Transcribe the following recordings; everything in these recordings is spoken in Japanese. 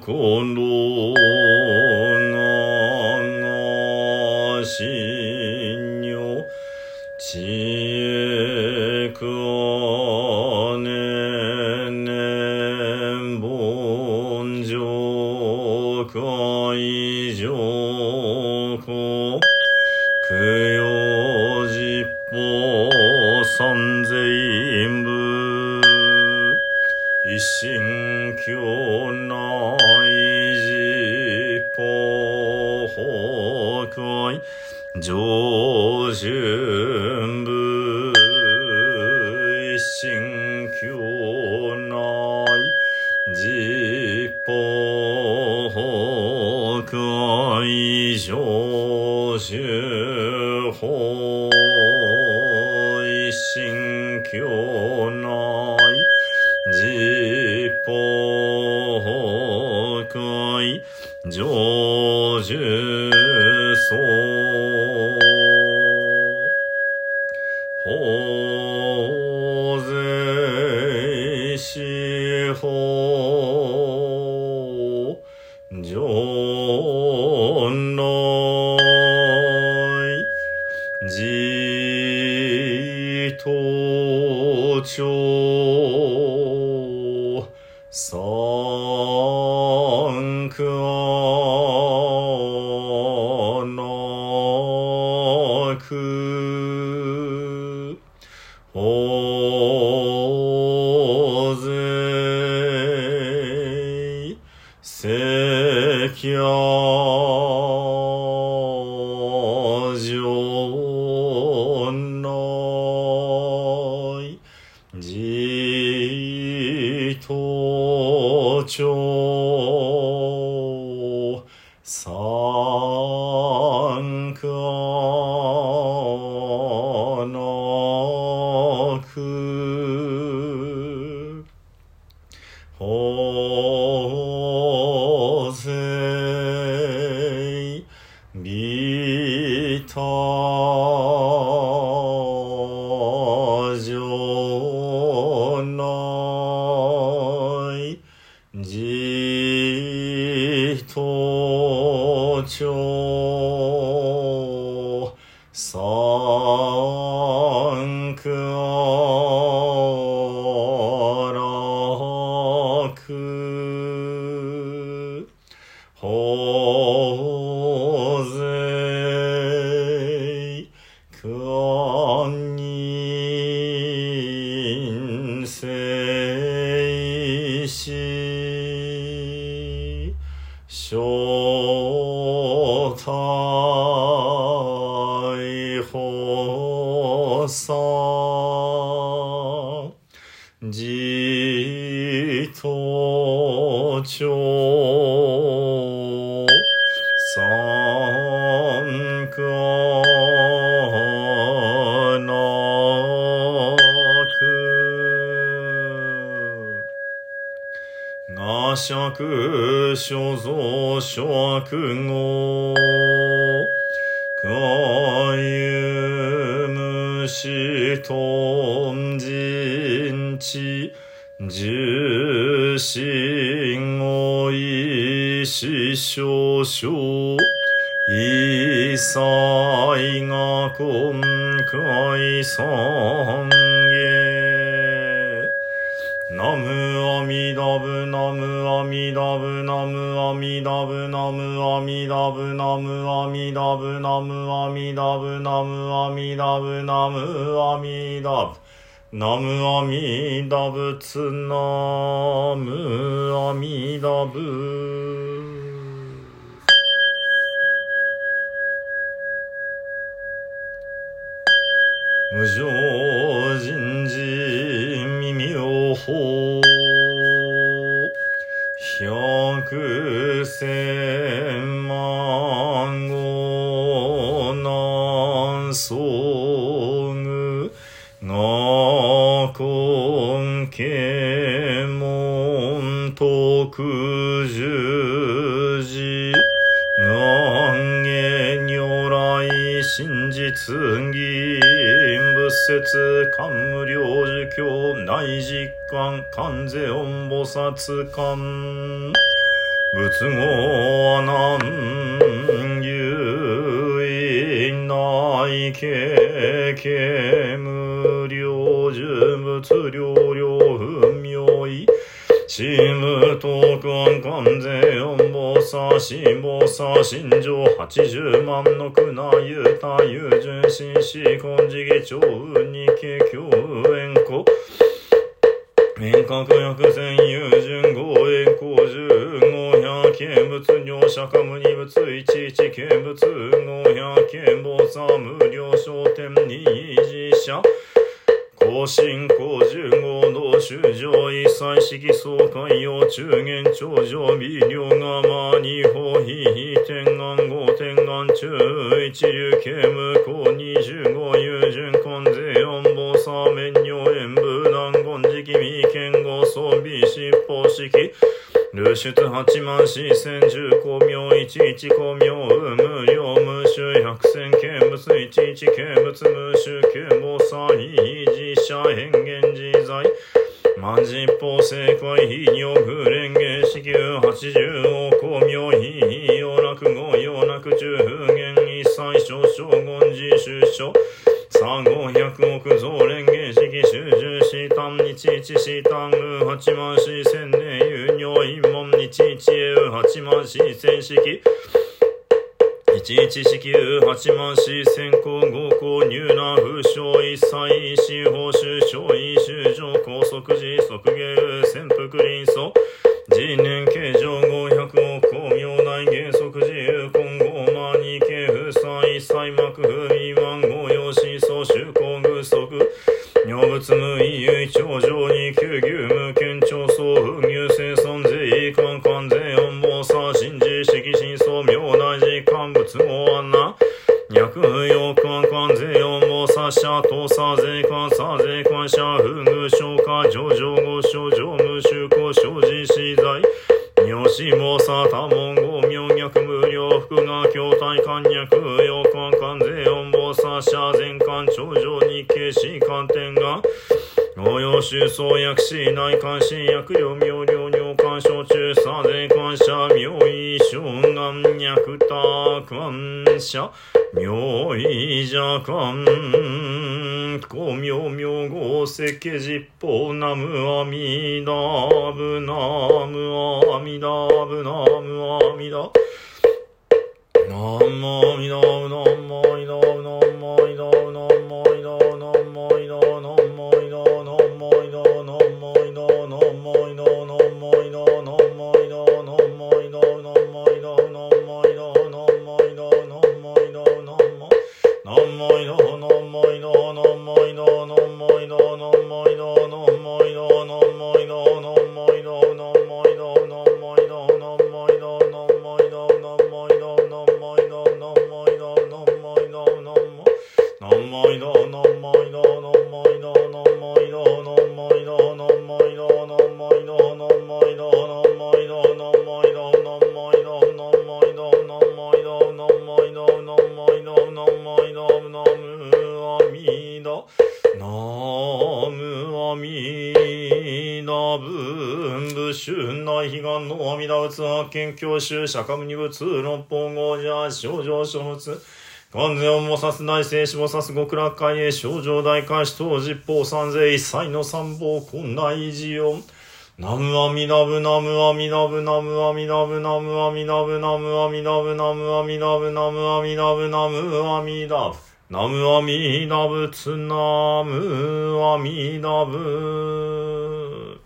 con 上旬部一心教内実法法会上旬法一心教内実法法会上旬僧ささほー。正体放送。我釈所蔵諸悪語。じ有しんごい、ししょうしょう。いさいがこんかいさんげん。ナムアミダブナムアミダブナムアミダブナムアミダブナムアミダブナムアミダブナムアミダブナムアミダブナムアミダブツナムアミダブ。千万語南宋具那根家門特十字南下如来真実義仏説官無領事教内実官関税音菩薩官仏語は何言いないけけ無量寿仏量量不明い。しむとくんかんぜよんぼさしぼさ心情八十万のくなゆたゆじゅんししこんじげちょうにけきょ遠隔薬膳友順五栄光十五百見物尿釈迦無二物一一見物五百見菩薩無料商店二次者高進高十五道修上一切式総会洋中元頂上微量釜二法非非天眼五天眼中一流刑務公二十五友人出八万四千十公明一一公明無無量無臭百千見物一一見物無臭見菩薩異自社変現自在。万十法正解異尿不連芸四九八十王公明異知識有八万四千行合行入難風潮一切司法収賞一修上高即時即芸潜伏臨素。人年計上五百同じ乾物もあんな。脈用感関税用もさしゃとさ税関さ税関者不具消化上上後症上無臭故生じ死罪妙子もさ多文語妙脈無料福が筐体関脈用感関税用もさしゃ全関頂上日経士関天が応用収創薬師内関心薬量妙量尿管症中さ税関者妙聖者、妙意ん干、光明明号石実法ナムアミダブナムアミダブナムアミダ。ナムぶなダブナムアミんまナムアなダブナムアミダブナム習釈迦無二仏六本語者症状書物完全をもさす大聖子もさす極楽会へ症状大開始等実法三世一切の三宝困内事音ナムアミダブナムアミダブナムアミダブナムアミダブナムアミダブナムアミダブナムアミダブナムアミダブナムアミダブツナムアミダブ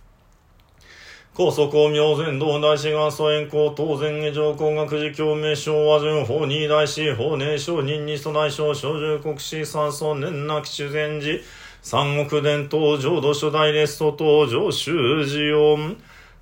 高速公明前道大師元祖円光当然下上工学寺教名称和順法二大師法寧承認二祖大将小獣国士三祖年なき修善寺三国伝統浄土初代レスト登場修寺音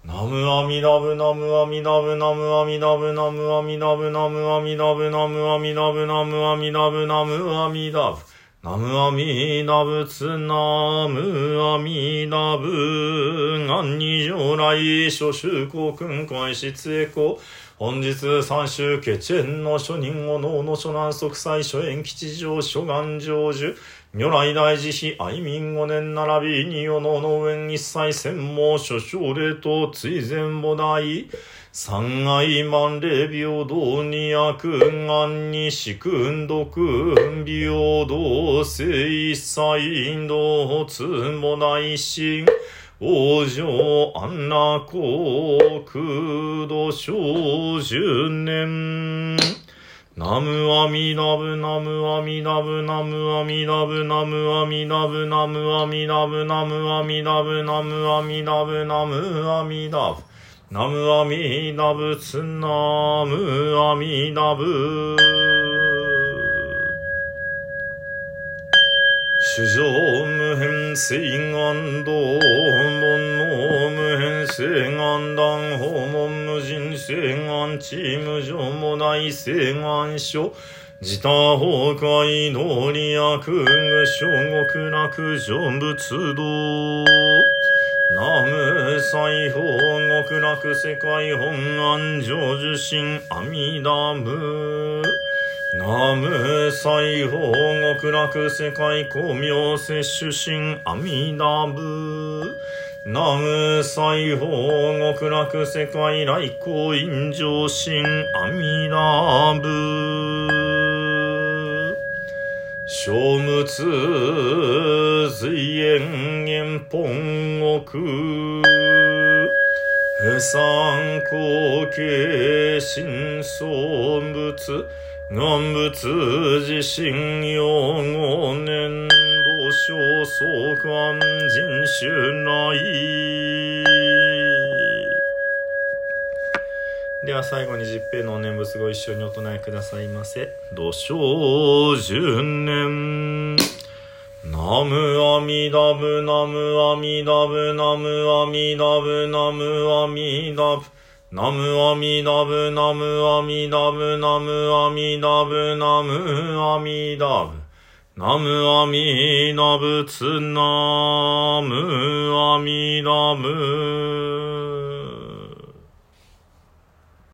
ナムアミラブナムアミラブナムアミラブナムアミラブナムアミラブナムアミラブナムアミラブナムアミラブナムアミナブナムアミラブ願二上来諸宗公君会失栄光本日三州ケチェンの諸人を能の諸南即祭諸縁吉祥諸願成就如来大慈悲愛民五年並びに世の農園一切専門諸奨礼と追善母大三愛万礼平等に悪願に四君毒平等性一切道つも大心往生安楽国土小十年。ナムアミダブナムアミダブナムアミダブナムアミダブナムアミダブナムアミダブナムアミダブナムアミダブ。ナムアミダブツナムアミダブ。主上無変性願道門の無変性願断訪問無人性願地無常もない性願書。自他崩壊道理悪具小極楽成仏道。南無西方極楽世界本願成就心阿弥陀仏南無西方極楽世界光明摂取心阿弥陀仏南無西方極楽世界来光陰上心阿弥陀仏小仏随縁縁本国不参考形心相仏願仏自身用語年度小相関人種内では最後に十平のお念仏ご一緒にお唱えくださいませ。土生十年。ナムアミダブナムアミダブナムアミダブナムアミダブナムアミダブナムアミダブナムアミダブナムアミダブナムアミダブツナムアミダブ